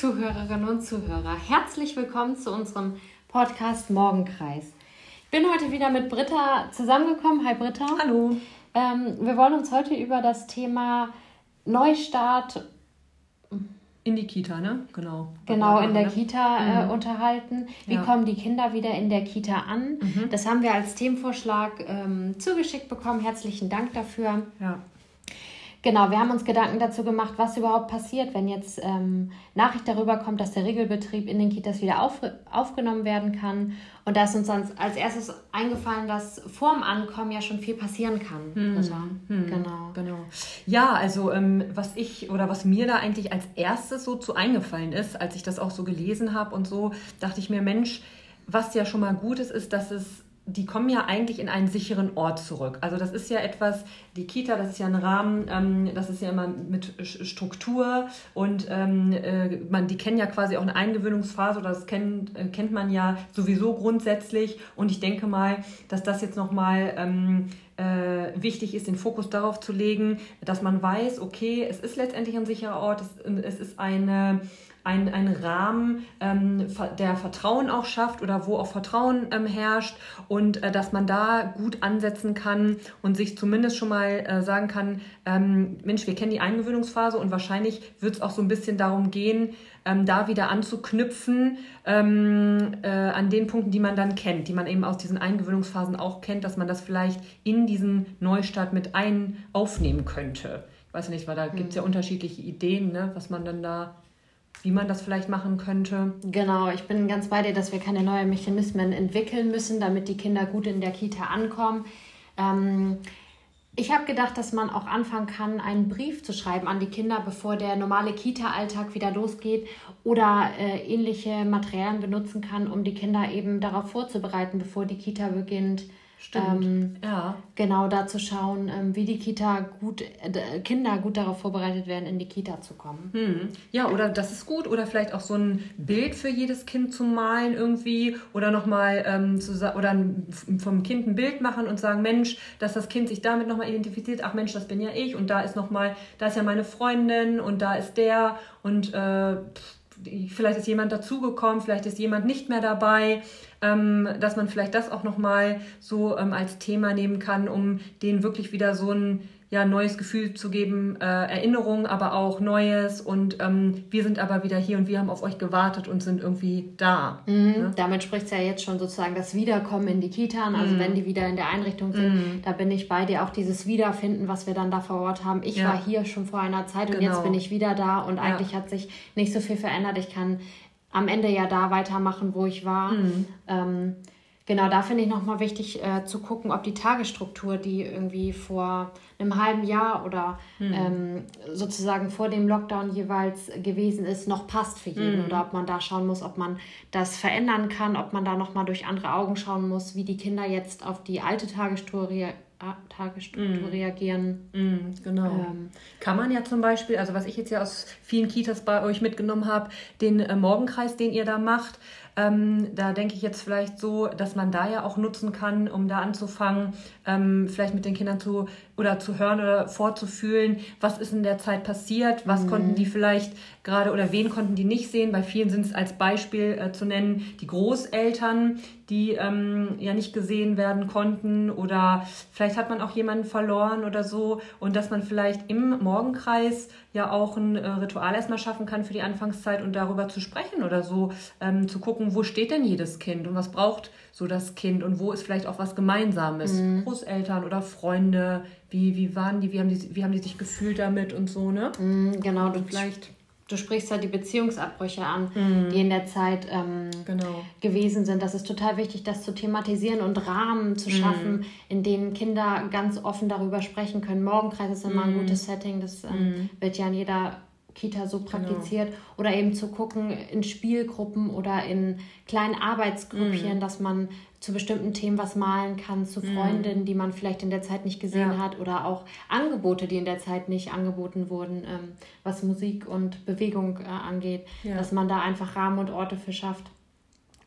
Zuhörerinnen und Zuhörer, herzlich willkommen zu unserem Podcast Morgenkreis. Ich bin heute wieder mit Britta zusammengekommen. Hi Britta. Hallo. Ähm, wir wollen uns heute über das Thema Neustart in die Kita, ne? Genau. Genau, in der ne? Kita äh, mhm. unterhalten. Wie ja. kommen die Kinder wieder in der Kita an? Mhm. Das haben wir als Themenvorschlag ähm, zugeschickt bekommen. Herzlichen Dank dafür. Ja. Genau, wir haben uns Gedanken dazu gemacht, was überhaupt passiert, wenn jetzt ähm, Nachricht darüber kommt, dass der Regelbetrieb in den Kitas wieder auf, aufgenommen werden kann. Und da ist uns dann als erstes eingefallen, dass vor dem Ankommen ja schon viel passieren kann. Hm. Also, hm. Genau. genau. Ja, also ähm, was ich oder was mir da eigentlich als erstes so zu eingefallen ist, als ich das auch so gelesen habe und so, dachte ich mir, Mensch, was ja schon mal gut ist, ist, dass es die kommen ja eigentlich in einen sicheren Ort zurück. Also das ist ja etwas, die Kita, das ist ja ein Rahmen, ähm, das ist ja immer mit Struktur und ähm, äh, man, die kennen ja quasi auch eine Eingewöhnungsphase oder das kennt, äh, kennt man ja sowieso grundsätzlich und ich denke mal, dass das jetzt nochmal ähm, äh, wichtig ist, den Fokus darauf zu legen, dass man weiß, okay, es ist letztendlich ein sicherer Ort, es, es ist eine ein, ein Rahmen, ähm, der Vertrauen auch schafft oder wo auch Vertrauen ähm, herrscht und äh, dass man da gut ansetzen kann und sich zumindest schon mal äh, sagen kann, ähm, Mensch, wir kennen die Eingewöhnungsphase und wahrscheinlich wird es auch so ein bisschen darum gehen, ähm, da wieder anzuknüpfen ähm, äh, an den Punkten, die man dann kennt, die man eben aus diesen Eingewöhnungsphasen auch kennt, dass man das vielleicht in diesen Neustart mit ein aufnehmen könnte. Ich weiß nicht, weil da gibt es ja unterschiedliche Ideen, ne, was man dann da wie man das vielleicht machen könnte. Genau, ich bin ganz bei dir, dass wir keine neuen Mechanismen entwickeln müssen, damit die Kinder gut in der Kita ankommen. Ähm, ich habe gedacht, dass man auch anfangen kann, einen Brief zu schreiben an die Kinder, bevor der normale Kita-Alltag wieder losgeht oder äh, ähnliche Materialien benutzen kann, um die Kinder eben darauf vorzubereiten, bevor die Kita beginnt. Stimmt. Ähm, ja. Genau da zu schauen, ähm, wie die Kita gut, äh, Kinder gut darauf vorbereitet werden, in die Kita zu kommen. Hm. Ja, oder das ist gut. Oder vielleicht auch so ein Bild für jedes Kind zu malen irgendwie. Oder nochmal ähm, oder vom Kind ein Bild machen und sagen, Mensch, dass das Kind sich damit nochmal identifiziert. Ach Mensch, das bin ja ich. Und da ist nochmal, da ist ja meine Freundin und da ist der. Und äh, vielleicht ist jemand dazugekommen, vielleicht ist jemand nicht mehr dabei ähm, dass man vielleicht das auch nochmal so ähm, als Thema nehmen kann, um denen wirklich wieder so ein ja, neues Gefühl zu geben, äh, Erinnerungen, aber auch Neues. Und ähm, wir sind aber wieder hier und wir haben auf euch gewartet und sind irgendwie da. Mhm. Ne? Damit spricht es ja jetzt schon sozusagen das Wiederkommen in die Kita. Also mhm. wenn die wieder in der Einrichtung sind, mhm. da bin ich bei dir. Auch dieses Wiederfinden, was wir dann da vor Ort haben. Ich ja. war hier schon vor einer Zeit und genau. jetzt bin ich wieder da und eigentlich hat sich nicht so viel verändert. Ich kann am Ende ja da weitermachen, wo ich war. Mhm. Ähm, genau, da finde ich nochmal wichtig äh, zu gucken, ob die Tagesstruktur, die irgendwie vor einem halben Jahr oder mhm. ähm, sozusagen vor dem Lockdown jeweils gewesen ist, noch passt für jeden. Mhm. Oder ob man da schauen muss, ob man das verändern kann, ob man da nochmal durch andere Augen schauen muss, wie die Kinder jetzt auf die alte Tagesstruktur Tagesstruktur mm. reagieren. Mm, genau. Ähm, Kann man ja zum Beispiel, also was ich jetzt ja aus vielen Kitas bei euch mitgenommen habe, den äh, Morgenkreis, den ihr da macht, ähm, da denke ich jetzt vielleicht so, dass man da ja auch nutzen kann, um da anzufangen, ähm, vielleicht mit den Kindern zu oder zu hören oder vorzufühlen, was ist in der Zeit passiert, was mhm. konnten die vielleicht gerade oder wen konnten die nicht sehen. Bei vielen sind es als Beispiel äh, zu nennen die Großeltern, die ähm, ja nicht gesehen werden konnten oder vielleicht hat man auch jemanden verloren oder so und dass man vielleicht im Morgenkreis ja auch ein äh, Ritual erstmal schaffen kann für die Anfangszeit und darüber zu sprechen oder so, ähm, zu gucken, wo steht denn jedes Kind und was braucht so das Kind und wo ist vielleicht auch was Gemeinsames. Mhm. Großeltern oder Freunde, wie, wie waren die, wie haben die, wie haben die sich gefühlt damit und so, ne? Mhm, genau, du vielleicht du sprichst ja die Beziehungsabbrüche an, mhm. die in der Zeit ähm, genau. gewesen sind. Das ist total wichtig, das zu thematisieren und Rahmen zu schaffen, mhm. in denen Kinder ganz offen darüber sprechen können. Morgenkreis ist immer mhm. ein gutes Setting, das ähm, mhm. wird ja in jeder Kita so genau. praktiziert. Genau. Oder eben zu gucken in Spielgruppen oder in kleinen Arbeitsgrüppchen, mhm. dass man zu bestimmten Themen was malen kann, zu mhm. Freundinnen, die man vielleicht in der Zeit nicht gesehen ja. hat oder auch Angebote, die in der Zeit nicht angeboten wurden, ähm, was Musik und Bewegung äh, angeht, ja. dass man da einfach Rahmen und Orte für schafft.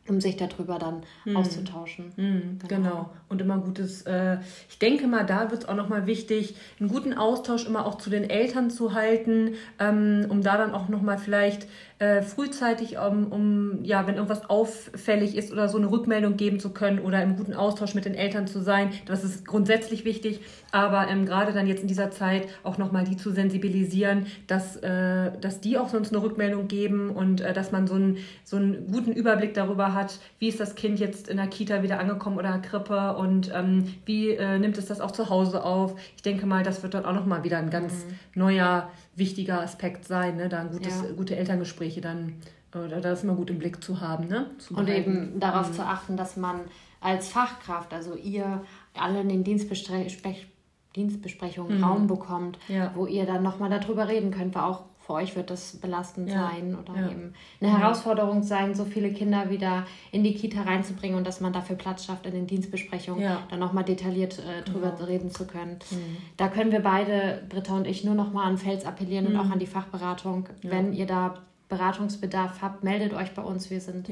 Um sich darüber dann mhm. auszutauschen. Mhm, genau. genau. Und immer gutes, äh, ich denke mal, da wird es auch nochmal wichtig, einen guten Austausch immer auch zu den Eltern zu halten, ähm, um da dann auch nochmal vielleicht äh, frühzeitig, um, um, ja, wenn irgendwas auffällig ist oder so eine Rückmeldung geben zu können oder im guten Austausch mit den Eltern zu sein. Das ist grundsätzlich wichtig, aber ähm, gerade dann jetzt in dieser Zeit auch nochmal die zu sensibilisieren, dass, äh, dass die auch sonst eine Rückmeldung geben und äh, dass man so einen, so einen guten Überblick darüber hat, wie ist das Kind jetzt in der Kita wieder angekommen oder Krippe und ähm, wie äh, nimmt es das auch zu Hause auf. Ich denke mal, das wird dann auch nochmal wieder ein ganz mhm. neuer wichtiger Aspekt sein, ne? da ein gutes, ja. gute Elterngespräche dann, oder das immer gut im Blick zu haben. Ne? Zu und eben darauf mhm. zu achten, dass man als Fachkraft, also ihr alle in den Dienstbesprech Dienstbesprechungen mhm. Raum bekommt, ja. wo ihr dann nochmal darüber reden könnt, weil auch für euch wird das belastend ja. sein oder ja. eben eine ja. Herausforderung sein, so viele Kinder wieder in die Kita reinzubringen und dass man dafür Platz schafft, in den Dienstbesprechungen dann nochmal detailliert äh, drüber genau. reden zu können. Mhm. Da können wir beide, Britta und ich, nur nochmal an Fels appellieren mhm. und auch an die Fachberatung. Wenn ihr da Beratungsbedarf habt, meldet euch bei uns. Wir sind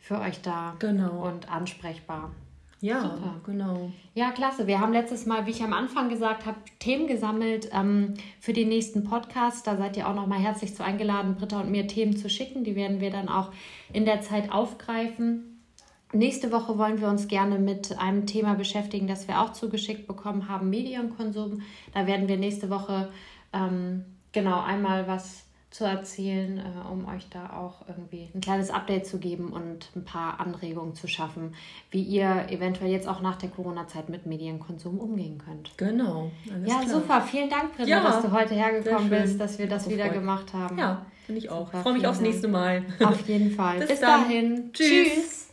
für euch da genau. und ansprechbar. Ja, Super. genau. Ja, klasse. Wir haben letztes Mal, wie ich am Anfang gesagt habe, Themen gesammelt ähm, für den nächsten Podcast. Da seid ihr auch nochmal herzlich zu eingeladen, Britta und mir Themen zu schicken. Die werden wir dann auch in der Zeit aufgreifen. Nächste Woche wollen wir uns gerne mit einem Thema beschäftigen, das wir auch zugeschickt bekommen haben, Medienkonsum. Da werden wir nächste Woche ähm, genau einmal was zu erzählen, äh, um euch da auch irgendwie ein kleines Update zu geben und ein paar Anregungen zu schaffen, wie ihr eventuell jetzt auch nach der Corona-Zeit mit Medienkonsum umgehen könnt. Genau. ja, klar. super. Vielen Dank, Britta, ja, dass du heute hergekommen bist, dass wir das wieder freut. gemacht haben. Ja, finde ich auch. Ich freue mich aufs nächste Mal. Auf jeden Fall. Bis, Bis dahin. Tschüss. Tschüss.